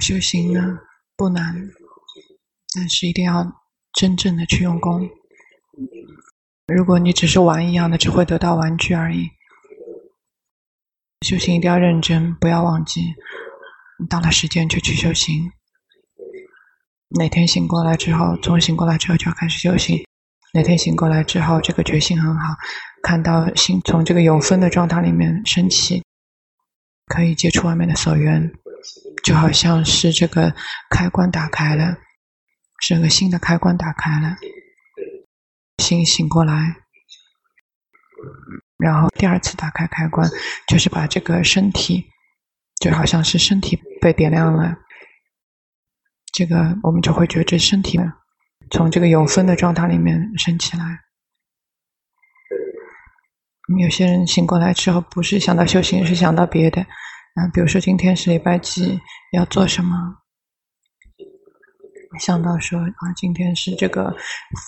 修行呢不难，但是一定要真正的去用功。如果你只是玩一样的，只会得到玩具而已。修行一定要认真，不要忘记，到了时间就去修行。哪天醒过来之后，从醒过来之后就要开始修行。哪天醒过来之后，这个决心很好，看到心从这个有分的状态里面升起，可以接触外面的所缘，就好像是这个开关打开了，是个新的开关打开了，心醒过来，然后第二次打开开关，就是把这个身体，就好像是身体被点亮了。这个我们就会觉知身体，从这个有分的状态里面升起来。有些人醒过来之后，不是想到修行，是想到别的。啊，比如说今天是礼拜几，要做什么？想到说啊，今天是这个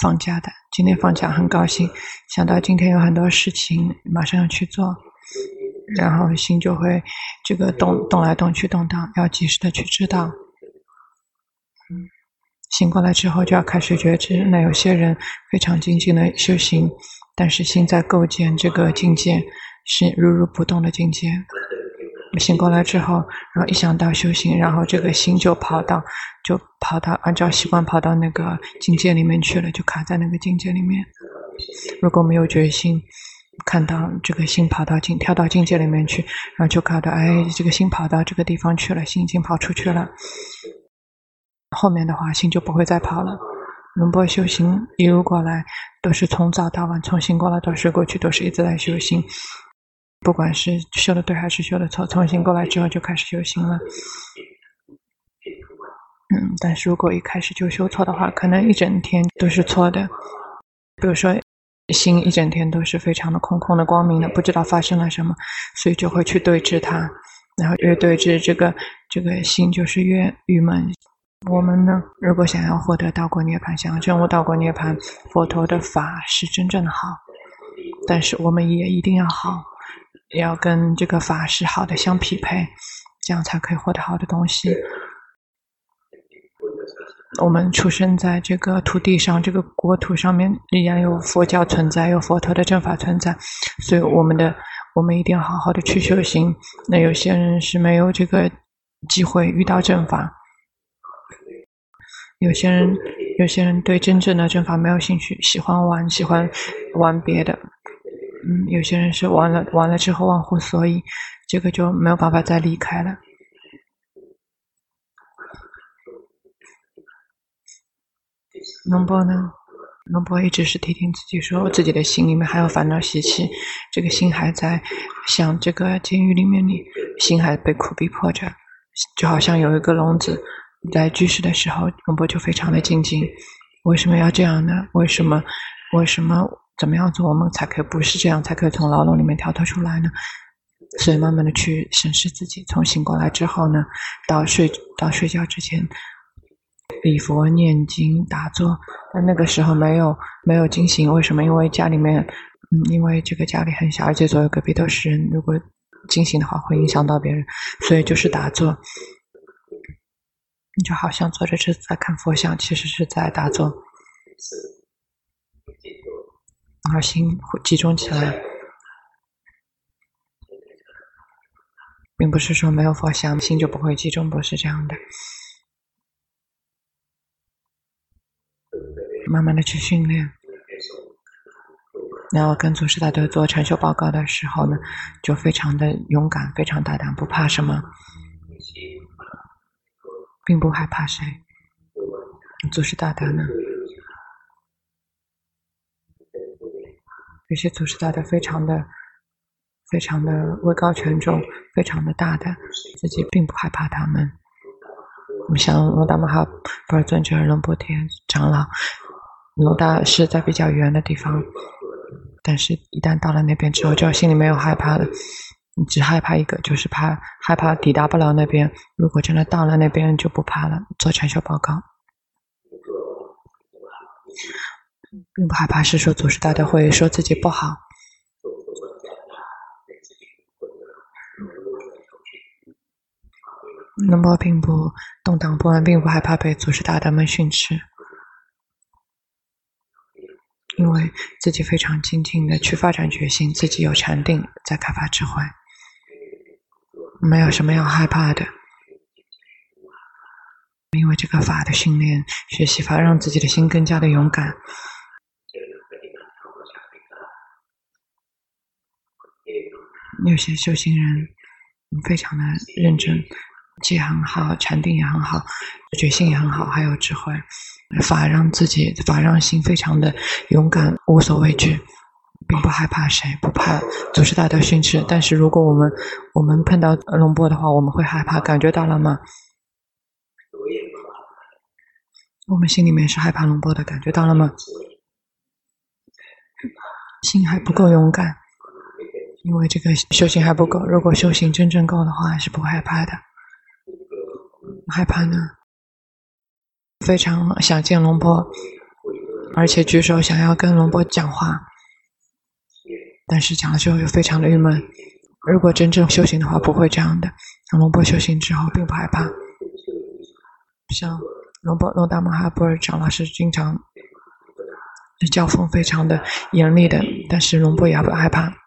放假的，今天放假很高兴。想到今天有很多事情，马上要去做，然后心就会这个动动来动去，动荡，要及时的去知道。嗯醒过来之后就要开始觉知。那有些人非常精进的修行，但是心在构建这个境界是如如不动的境界。醒过来之后，然后一想到修行，然后这个心就跑到，就跑到按照习惯跑到那个境界里面去了，就卡在那个境界里面。如果没有决心，看到这个心跑到境跳到境界里面去，然后就卡到哎，这个心跑到这个地方去了，心已经跑出去了。后面的话，心就不会再跑了。龙波修行一路过来，都是从早到晚，从醒过来到睡过去，都是一直在修行。不管是修的对还是修的错，重新过来之后就开始修行了。嗯，但是如果一开始就修错的话，可能一整天都是错的。比如说，心一整天都是非常的空空的、光明的，不知道发生了什么，所以就会去对治它，然后越对治这个这个心，就是越郁闷。我们呢，如果想要获得道果涅槃，想要证悟道果涅槃，佛陀的法是真正的好，但是我们也一定要好，也要跟这个法是好的相匹配，这样才可以获得好的东西。我们出生在这个土地上，这个国土上面依然有佛教存在，有佛陀的正法存在，所以我们的我们一定要好好的去修行。那有些人是没有这个机会遇到正法。有些人，有些人对真正的正法没有兴趣，喜欢玩，喜欢玩别的。嗯，有些人是完了，完了之后忘乎所以，这个就没有办法再离开了。龙波呢？龙波一直是提醒自己说，自己的心里面还有烦恼习气，这个心还在想这个监狱里面里，心还被苦逼迫着，就好像有一个笼子。在居室的时候，龙波就非常的精进。为什么要这样呢？为什么？为什么？怎么样做我们才可以不是这样，才可以从牢笼里面跳脱出来呢？所以慢慢的去审视自己。从醒过来之后呢，到睡到睡觉之前，礼佛念经打坐。但那个时候没有没有经行，为什么？因为家里面，嗯，因为这个家里很小，而且左右隔壁都是人，如果经行的话会影响到别人，所以就是打坐。你就好像坐着是在看佛像，其实是在打坐，然后心会集中起来，并不是说没有佛像心就不会集中，不是这样的。慢慢的去训练，然后跟祖师大德做禅修报告的时候呢，就非常的勇敢，非常大胆，不怕什么。并不害怕谁，祖师大德呢？有些祖师大德非常的、非常的位高权重，非常的大的，自己并不害怕他们。我们像罗达玛哈不尔尊者、龙波田长老，罗大是在比较远的地方，但是一旦到了那边之后，就心里没有害怕了。你只害怕一个，就是怕害怕抵达不了那边。如果真的到了那边，就不怕了。做禅修报告，并不害怕，是说祖师大德会说自己不好。那么并不动荡不安，并不害怕被祖师大德们训斥，因为自己非常精进的去发展决心，自己有禅定，在开发智慧，没有什么要害怕的。因为这个法的训练、学习法，让自己的心更加的勇敢。有些修行人非常的认真，戒很好，禅定也很好，决心也很好，还有智慧。法让自己法让心非常的勇敢，无所畏惧，并不害怕谁，不怕祖师大德训斥。但是如果我们我们碰到龙波的话，我们会害怕，感觉到了吗？我们心里面是害怕龙波的，感觉到了吗？心还不够勇敢。因为这个修行还不够，如果修行真正够的话，还是不会害怕的。害怕呢？非常想见龙波，而且举手想要跟龙波讲话，但是讲了之后又非常的郁闷。如果真正修行的话，不会这样的。像龙波修行之后，并不害怕。像龙波龙达摩哈波尔长老是经常教风非常的严厉的，但是龙波也不害怕。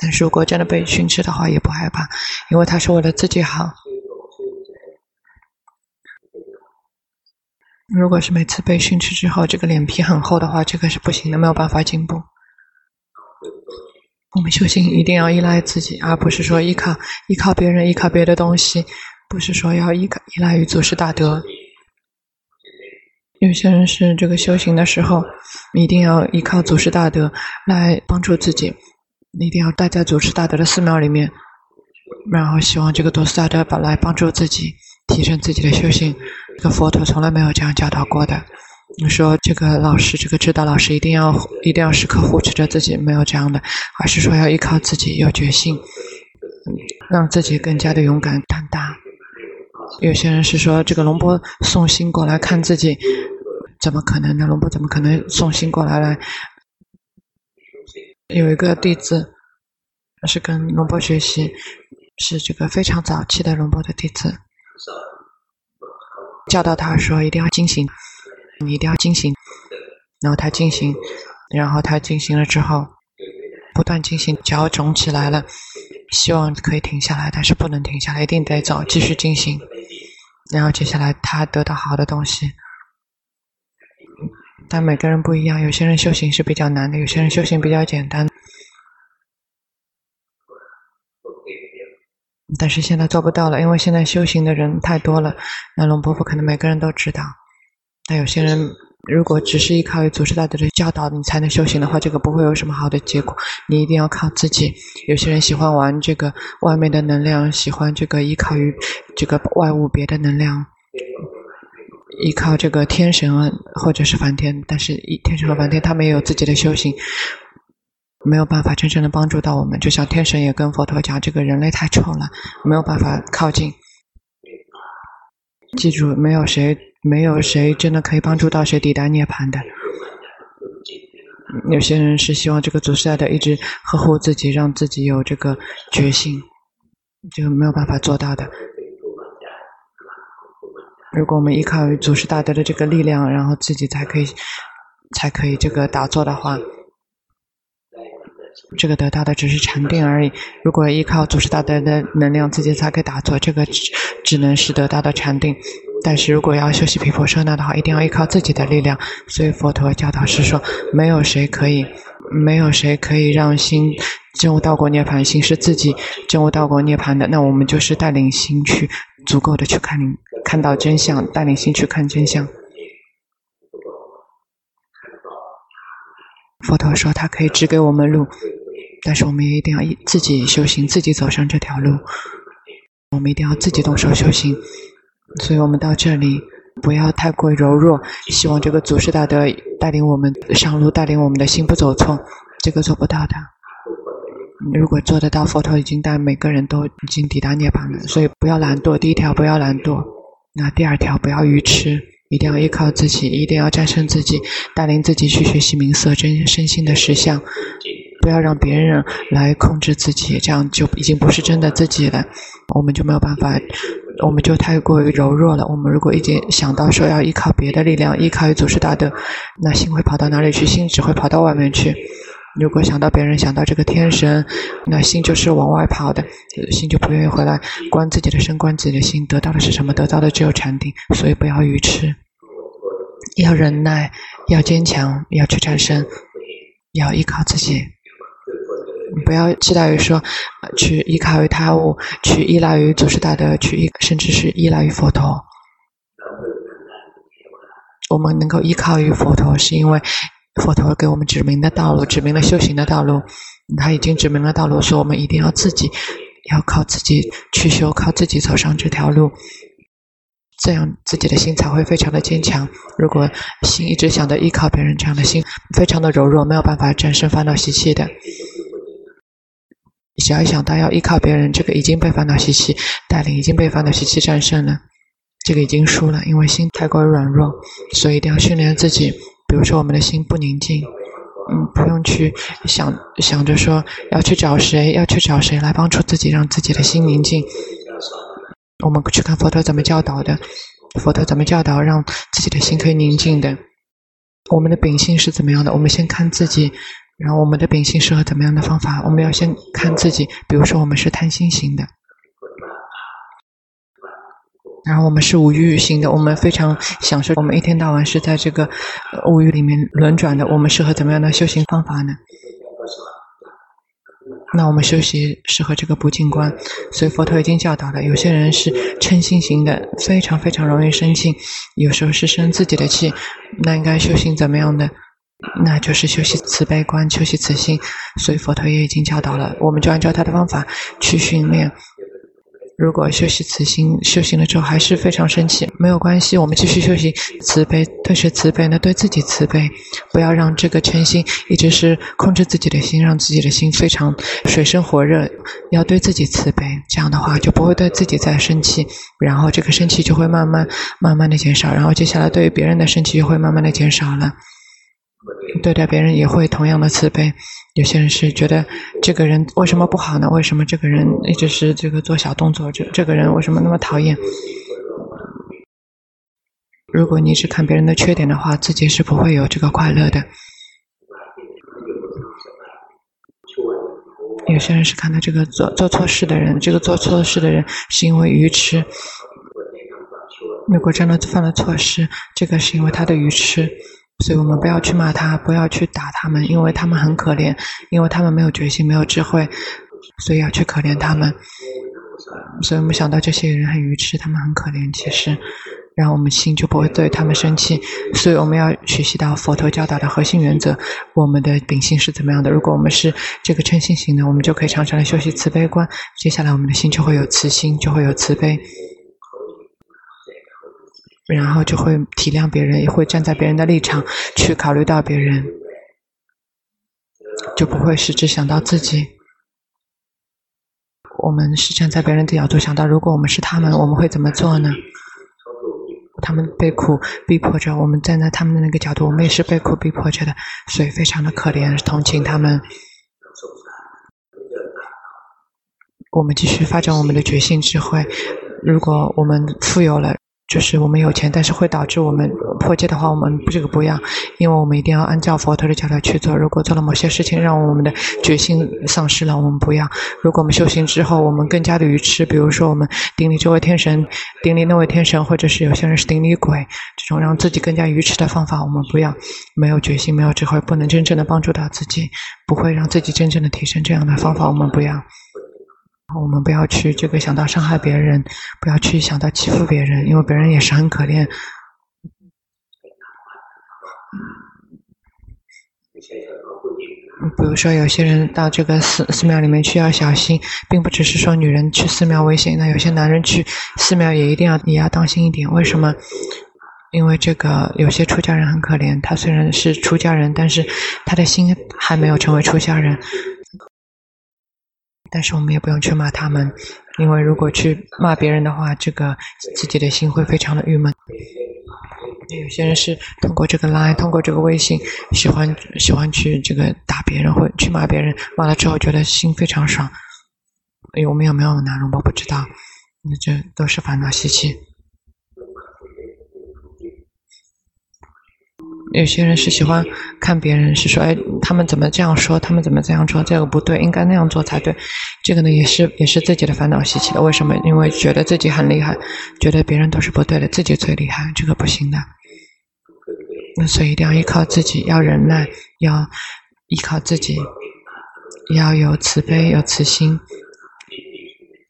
但是如果真的被训斥的话，也不害怕，因为他是为了自己好。如果是每次被训斥之后，这个脸皮很厚的话，这个是不行的，没有办法进步。我们修行一定要依赖自己，而不是说依靠依靠别人，依靠别的东西，不是说要依靠依赖于祖师大德。有些人是这个修行的时候，一定要依靠祖师大德来帮助自己。你一定要待在主持大德的寺庙里面，然后希望这个祖师大德把来帮助自己提升自己的修行。这个佛陀从来没有这样教导过的。你说这个老师，这个指导老师一定要一定要时刻护持着自己，没有这样的，而是说要依靠自己有决心，让自己更加的勇敢胆大。有些人是说这个龙波送信过来看自己，怎么可能呢？龙波怎么可能送信过来来？有一个弟子是跟龙波学习，是这个非常早期的龙波的弟子，教导他说一定要进行，你一定要进行。然后他进行，然后他进行了之后，不断进行，脚肿起来了，希望可以停下来，但是不能停下来，一定得走，继续进行。然后接下来他得到好的东西。但每个人不一样，有些人修行是比较难的，有些人修行比较简单。但是现在做不到了，因为现在修行的人太多了，那龙婆婆可能每个人都知道。但有些人如果只是依靠于祖师大德的教导，你才能修行的话，这个不会有什么好的结果。你一定要靠自己。有些人喜欢玩这个外面的能量，喜欢这个依靠于这个外物别的能量。依靠这个天神或者是梵天，但是天神和梵天他们也有自己的修行，没有办法真正的帮助到我们。就像天神也跟佛陀讲，这个人类太丑了，没有办法靠近。记住，没有谁，没有谁真的可以帮助到谁抵达涅槃的。有些人是希望这个祖师大德一直呵护自己，让自己有这个决心，就没有办法做到的。如果我们依靠于祖师大德的这个力量，然后自己才可以，才可以这个打坐的话，这个得到的只是禅定而已。如果依靠祖师大德的能量，自己才可以打坐，这个只只能是得到的禅定。但是如果要修习毗婆舍那的话，一定要依靠自己的力量。所以佛陀教导是说，没有谁可以，没有谁可以让心证悟道果涅槃，心是自己证悟道果涅槃的。那我们就是带领心去足够的去看。看到真相，带领心去看真相。佛陀说他可以指给我们路，但是我们也一定要自己修行，自己走上这条路。我们一定要自己动手修行。所以我们到这里不要太过柔弱，希望这个祖师大德带领我们上路，带领我们的心不走错，这个做不到的。如果做得到，佛陀已经带每个人都已经抵达涅槃了。所以不要懒惰，第一条不要懒惰。那第二条，不要愚痴，一定要依靠自己，一定要战胜自己，带领自己去学习明色真身心的实相，不要让别人来控制自己，这样就已经不是真的自己了。我们就没有办法我们就太过于柔弱了。我们如果已经想到说要依靠别的力量，依靠于祖师大德，那心会跑到哪里去？心只会跑到外面去。如果想到别人，想到这个天神，那心就是往外跑的，心就不愿意回来观自己的身，观自己的心，得到的是什么？得到的只有禅定。所以不要愚痴，要忍耐，要坚强，要去战胜，要依靠自己。不要期待于说，去依靠于他物，去依赖于祖师大德，去依甚至是依赖于佛陀。我们能够依靠于佛陀，是因为。佛陀给我们指明的道路，指明了修行的道路。他已经指明了道路，说我们一定要自己，要靠自己去修，靠自己走上这条路，这样自己的心才会非常的坚强。如果心一直想着依靠别人，这样的心非常的柔弱，没有办法战胜烦恼习气的。只要一想到要依靠别人，这个已经被烦恼习气带领，已经被烦恼习气战胜了，这个已经输了，因为心太过于软弱，所以一定要训练自己。比如说，我们的心不宁静，嗯，不用去想想着说要去找谁，要去找谁来帮助自己，让自己的心宁静。我们去看佛陀怎么教导的，佛陀怎么教导让自己的心可以宁静的。我们的秉性是怎么样的？我们先看自己，然后我们的秉性适合怎么样的方法？我们要先看自己。比如说，我们是贪心型的。然后我们是无欲型的，我们非常享受，我们一天到晚是在这个无欲里面轮转的。我们适合怎么样的修行方法呢？那我们修习适合这个不净观，所以佛陀已经教导了。有些人是嗔心型的，非常非常容易生气，有时候是生自己的气，那应该修行怎么样的？那就是修习慈悲观，修习慈心。所以佛陀也已经教导了，我们就按照他的方法去训练。如果修习慈心，修行了之后还是非常生气，没有关系，我们继续修行慈悲。对谁慈悲呢？对自己慈悲，不要让这个嗔心一直是控制自己的心，让自己的心非常水深火热。要对自己慈悲，这样的话就不会对自己再生气，然后这个生气就会慢慢慢慢的减少，然后接下来对于别人的生气就会慢慢的减少了。对待别人也会同样的慈悲。有些人是觉得这个人为什么不好呢？为什么这个人一直是这个做小动作？这这个人为什么那么讨厌？如果你只看别人的缺点的话，自己是不会有这个快乐的。有些人是看到这个做做错事的人，这个做错事的人是因为愚痴。如果真的犯了错事，这个是因为他的愚痴。所以我们不要去骂他，不要去打他们，因为他们很可怜，因为他们没有决心，没有智慧，所以要去可怜他们。所以我们想到这些人很愚痴，他们很可怜，其实，然后我们心就不会对他们生气。所以我们要学习到佛陀教导的核心原则，我们的秉性是怎么样的？如果我们是这个嗔心型的，我们就可以常常的修习慈悲观，接下来我们的心就会有慈心，就会有慈悲。然后就会体谅别人，也会站在别人的立场去考虑到别人，就不会是只想到自己。我们是站在别人的角度想到，如果我们是他们，我们会怎么做呢？他们被苦逼迫着，我们站在他们的那个角度，我们也是被苦逼迫着的，所以非常的可怜，同情他们。我们继续发展我们的觉性智慧。如果我们富有了。就是我们有钱，但是会导致我们破戒的话，我们这个不要，因为我们一定要按照佛陀的教条去做。如果做了某些事情，让我们的决心丧失了，我们不要。如果我们修行之后，我们更加的愚痴，比如说我们顶礼这位天神，顶礼那位天神，或者是有些人是顶礼鬼，这种让自己更加愚痴的方法，我们不要。没有决心，没有智慧，不能真正的帮助到自己，不会让自己真正的提升，这样的方法我们不要。我们不要去这个想到伤害别人，不要去想到欺负别人，因为别人也是很可怜。比如说，有些人到这个寺寺庙里面去要小心，并不只是说女人去寺庙危险，那有些男人去寺庙也一定要也要当心一点。为什么？因为这个有些出家人很可怜，他虽然是出家人，但是他的心还没有成为出家人。但是我们也不用去骂他们，因为如果去骂别人的话，这个自己的心会非常的郁闷。有些人是通过这个 Line，通过这个微信，喜欢喜欢去这个打别人，或去骂别人，骂了之后觉得心非常爽。我们有没有呢？我不知道。那这都是烦恼习气。有些人是喜欢看别人，是说，哎，他们怎么这样说，他们怎么这样做，这个不对，应该那样做才对。这个呢，也是也是自己的烦恼习气的。为什么？因为觉得自己很厉害，觉得别人都是不对的，自己最厉害，这个不行的。那所以一定要依靠自己，要忍耐，要依靠自己，要有慈悲，有慈心，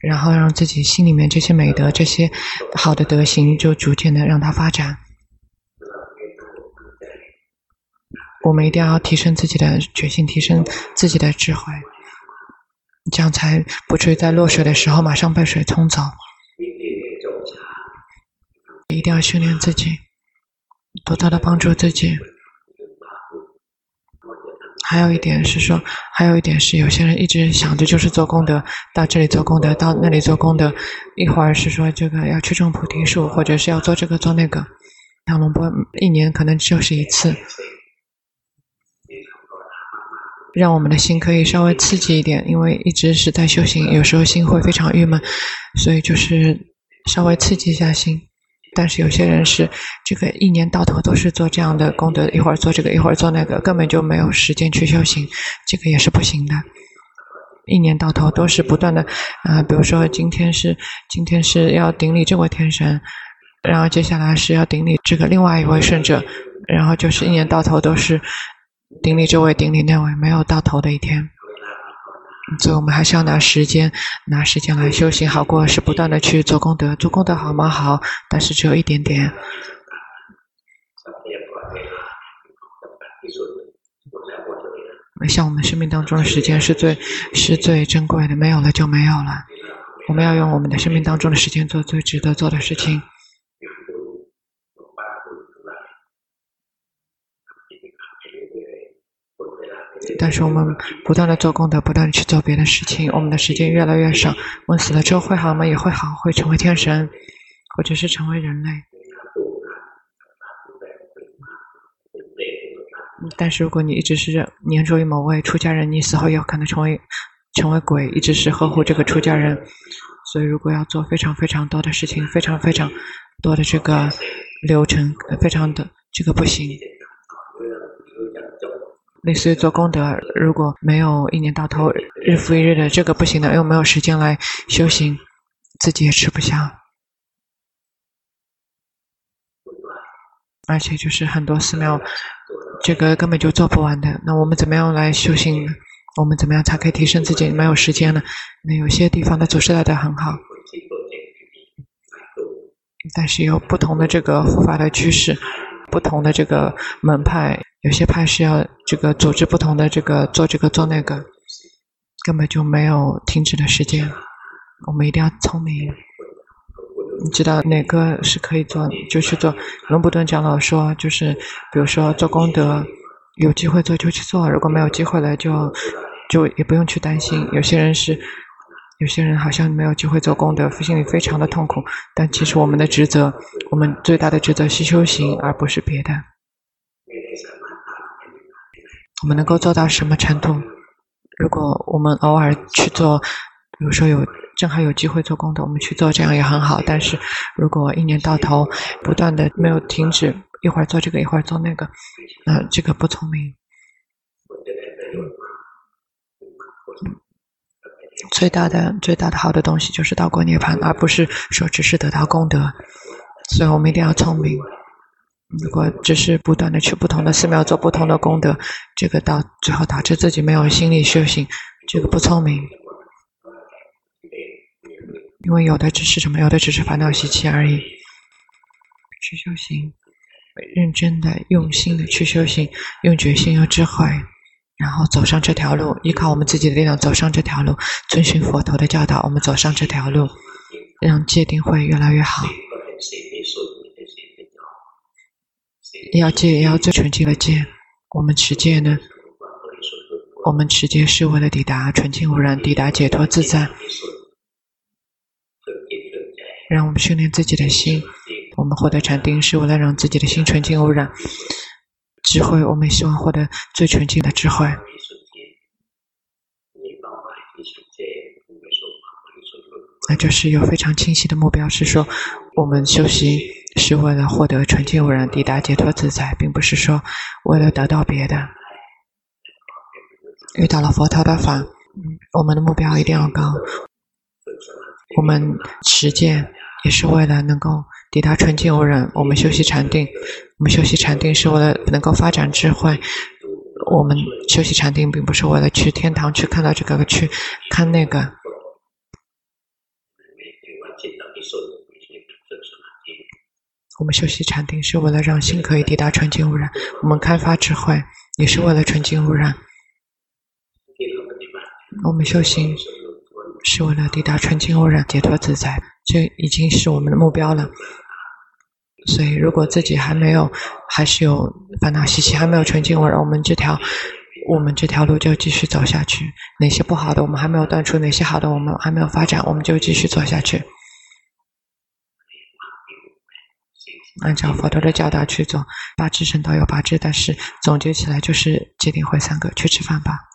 然后让自己心里面这些美德、这些好的德行，就逐渐的让它发展。我们一定要提升自己的决心，提升自己的智慧，这样才不至于在落水的时候马上被水冲走。一定要训练自己，多多的帮助自己。还有一点是说，还有一点是，有些人一直想着就是做功德，到这里做功德，到那里做功德，一会儿是说这个要去种菩提树，或者是要做这个做那个，那龙波一年可能就是一次。让我们的心可以稍微刺激一点，因为一直是在修行，有时候心会非常郁闷，所以就是稍微刺激一下心。但是有些人是这个一年到头都是做这样的功德，一会儿做这个，一会儿做那个，根本就没有时间去修行，这个也是不行的。一年到头都是不断的，啊、比如说今天是今天是要顶礼这位天神，然后接下来是要顶礼这个另外一位圣者，然后就是一年到头都是。顶礼这位，顶礼那位，没有到头的一天。所以我们还是要拿时间，拿时间来修行，好过是不断的去做功德。做功德好吗？好，但是只有一点点。像我们生命当中的时间是最是最珍贵的，没有了就没有了。我们要用我们的生命当中的时间做最值得做的事情。但是我们不断的做功德，不断的去做别的事情，我们的时间越来越少。问死了之后会好吗？也会好，会成为天神，或者是成为人类。但是如果你一直是黏着于某位出家人，你死后也有可能成为成为鬼，一直是呵护这个出家人。所以如果要做非常非常多的事情，非常非常多的这个流程，非常的这个不行。类似于做功德，如果没有一年到头日复一日的这个不行的，又没有时间来修行，自己也吃不下。而且就是很多寺庙，这个根本就做不完的。那我们怎么样来修行呢？我们怎么样才可以提升自己？没有时间呢？那有些地方的祖师带的很好，但是有不同的这个护法的居士，不同的这个门派。有些派是要这个组织不同的这个做这个做那个，根本就没有停止的时间。我们一定要聪明，你知道哪个是可以做就去做。龙布顿长老说，就是比如说做功德，有机会做就去做，如果没有机会了就就也不用去担心。有些人是，有些人好像没有机会做功德，心里非常的痛苦。但其实我们的职责，我们最大的职责是修行，而不是别的。我们能够做到什么程度？如果我们偶尔去做，比如说有正好有机会做功德，我们去做，这样也很好。但是如果一年到头不断的没有停止，一会儿做这个，一会儿做那个，那这个不聪明。最大的最大的好的东西就是到过涅槃，而不是说只是得到功德。所以我们一定要聪明。如果只是不断的去不同的寺庙做不同的功德，这个到最后导致自己没有心力修行，这个不聪明。因为有的只是什么？有的只是烦恼习气而已。去修行，认真的、用心的去修行，用决心、用智慧，然后走上这条路，依靠我们自己的力量走上这条路，遵循佛陀的教导，我们走上这条路，让戒定慧越来越好。要戒，也要最纯净的戒。我们持戒呢？我们持戒是为了抵达纯净无染，抵达解脱自在。让我们训练自己的心。我们获得禅定是为了让自己的心纯净无染。智慧，我们希望获得最纯净的智慧。那就是有非常清晰的目标，是说我们修行是为了获得纯净无染、抵达解脱自在，并不是说为了得到别的。遇到了佛陀的法，嗯我们的目标一定要高。我们实践也是为了能够抵达纯净无染。我们修习禅定，我们修习禅定是为了能够发展智慧。我们修习禅定，并不是为了去天堂，去看到这个，去看那个。我们修习禅定，是为了让心可以抵达纯净污染。我们开发智慧，也是为了纯净污染。我们修行是为了抵达纯净污染、解脱自在，这已经是我们的目标了。所以，如果自己还没有，还是有烦恼习气，还没有纯净污染，我们这条，我们这条路就继续走下去。哪些不好的，我们还没有断除；哪些好的，我们还没有发展，我们就继续走下去。按照佛陀的教导去做，八支圣道有八支，但是总结起来就是戒定慧三个。去吃饭吧。